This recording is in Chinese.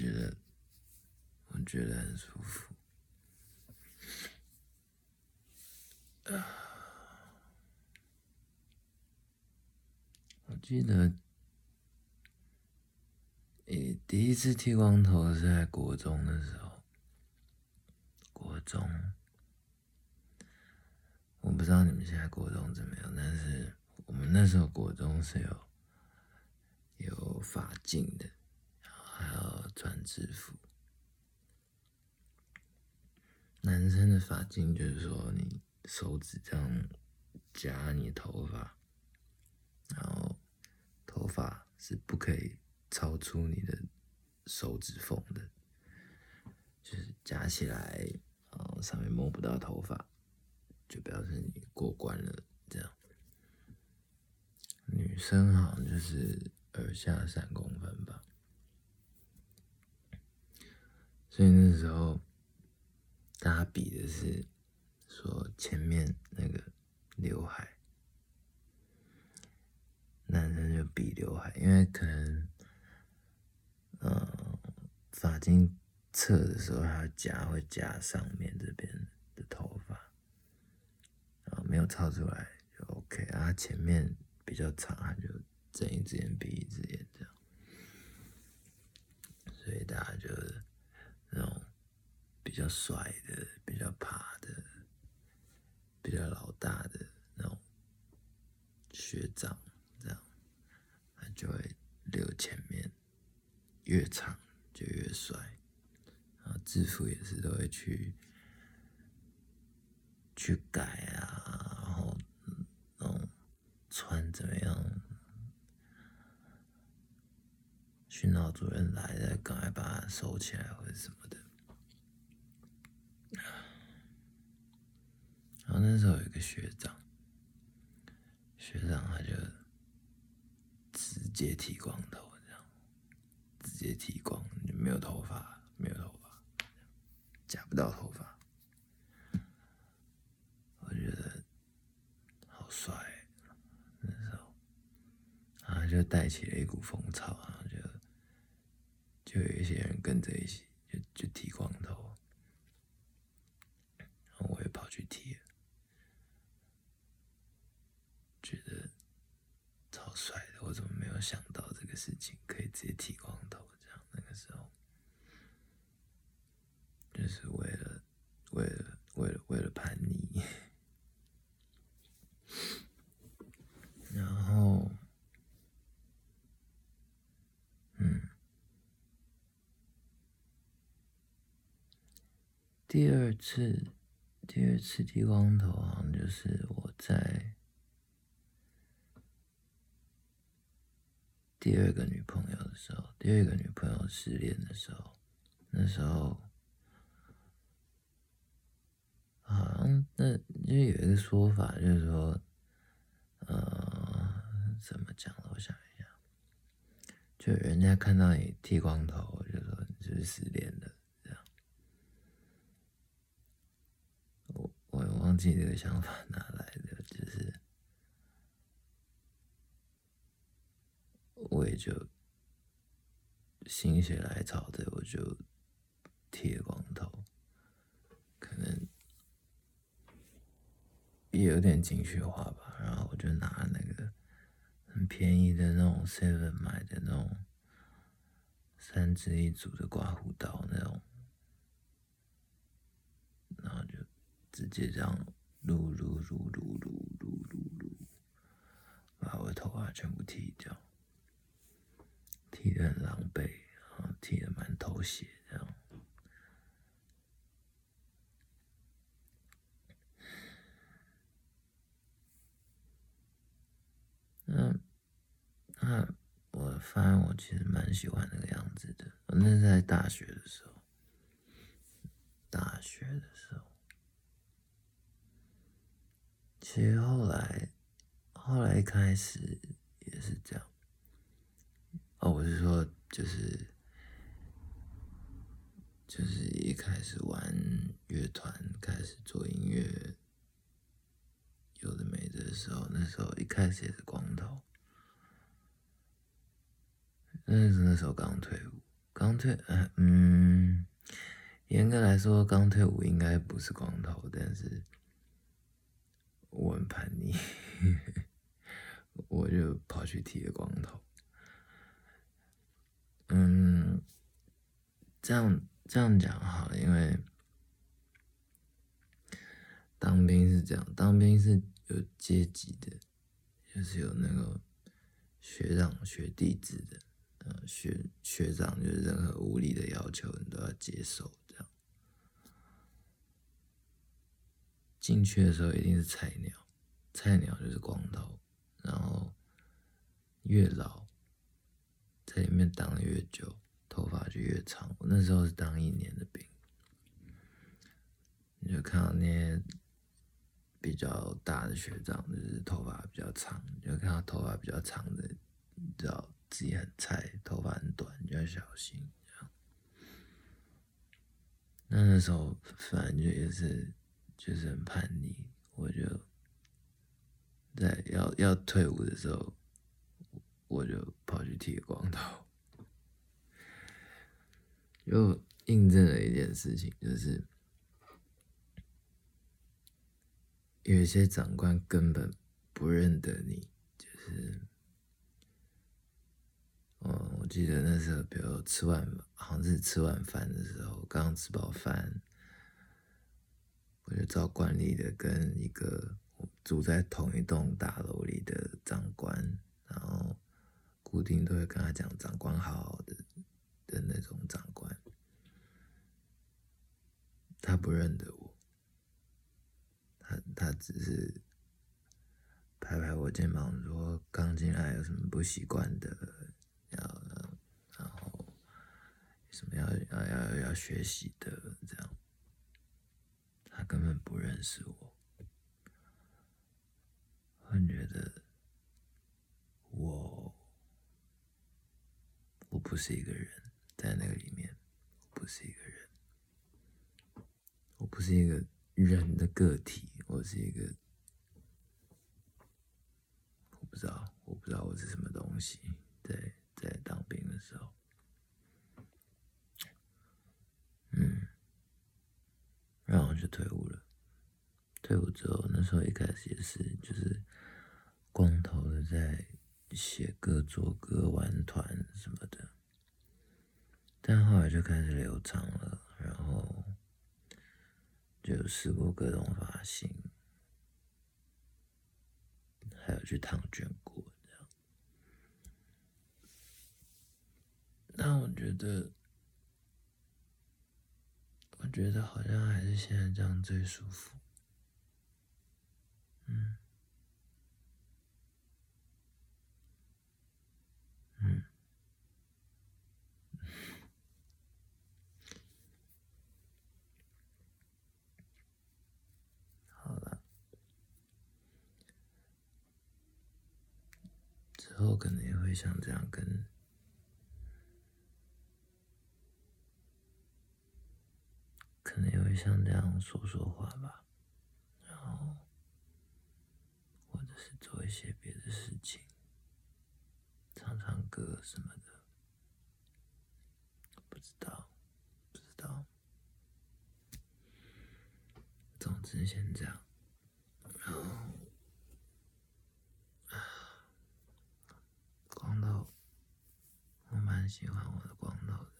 觉得我觉得很舒服。我记得，诶，第一次剃光头是在国中的时候。国中，我不知道你们现在国中怎么样，但是我们那时候国中是有有发镜的，穿制服。男生的发镜就是说，你手指这样夹你头发，然后头发是不可以超出你的手指缝的，就是夹起来，然后上面摸不到头发，就表示你过关了。这样，女生好像就是耳下三公分吧，所以那时候。大家比的是说前面那个刘海，男生就比刘海，因为可能，嗯，发际侧的时候，他夹会夹上面这边的头发，然后没有超出来就 OK 啊。前面比较长，他就睁一只眼闭一只眼这样，所以大家就那种。比比较帅的、比较爬的、比较老大的那种学长，这样他就会留前面，越长就越帅。然后制服也是都会去去改啊，然后那种穿怎么样，训导主任来了，赶快把它收起来或者什么的。然后那时候有一个学长，学长他就直接剃光头，这样直接剃光，就没有头发，没有头发，夹不到头发。我觉得好帅，那时候，然后就带起了一股风潮，然后就就有一些人跟着一起，就就剃光头，然后我也跑去剃。帅的我怎么没有想到这个事情可以直接剃光头？这样那个时候，就是为了为了为了为了叛逆。然后，嗯，第二次第二次剃光头好像就是我在。第二个女朋友的时候，第二个女朋友失恋的时候，那时候好像那就有一个说法，就是说，呃，怎么讲呢？我想一下，就人家看到你剃光头，就说你是是失恋了，这样。我我忘记这个想法哪来的，就心血来潮的我就剃了光头可能也有点情绪化吧。然后我就拿那个很便宜的那种 seven 买的那种三支一组的刮胡刀那种然后就直接这样撸撸撸撸撸撸撸撸把我头发全部剃掉不写，这样。嗯，那我发现我其实蛮喜欢那个样子的。那在大学的时候，大学的时候，其实后来，后来一开始也是这样。哦，我是说，就是，就是一开始玩乐团，开始做音乐，有的没的时候，那时候一开始也是光头，那是那时候刚退伍，刚退，嗯，严格来说，刚退伍应该不是光头，但是我很叛逆，我就跑去剃了光头。嗯，这样这样讲好，因为当兵是这样，当兵是有阶级的，就是有那个学长学弟制的。呃，学学长就是任何无理的要求，你都要接受。这样进去的时候一定是菜鸟，菜鸟就是光头，然后越老在里面当的越久，头发就越长。我那时候是当一年的兵，你就看到那些比较大的学长，就是头发比较长，就看到头发比较长的，你知道。自己很菜，头发很短，就要小心。那那时候反正就也是，就是很叛逆。我就在要要退伍的时候，我就跑去剃光头，又印证了一件事情，就是有一些长官根本不认得你，就是。嗯，我记得那时候，比如吃完，好像是吃完饭的时候，刚吃饱饭，我就照惯例的跟一个住在同一栋大楼里的长官，然后固定都会跟他讲“长官好”的的那种长官，他不认得我，他他只是拍拍我肩膀说：“刚进来有什么不习惯的？”要，然后什么要要要要学习的这样，他根本不认识我，我觉得我我不是一个人，在那个里面，我不是一个人，不是一个人的个体，我是一个，我不知道，我不知道我是什么东西，对。在当兵的时候，嗯，然后就退伍了。退伍之后，那时候一开始也是就是光头的，在写歌、做歌、玩团什么的。但后来就开始留长了，有试过各种发型，还有去烫卷过。那我觉得，我觉得好像还是现在这样最舒服。后可能也会像这样跟。可能也会像这样说说话吧，然后或者是做一些别的事情，唱唱歌什么的，不知道，不知道。总之先这样，然后光头，我蛮喜欢我的光头。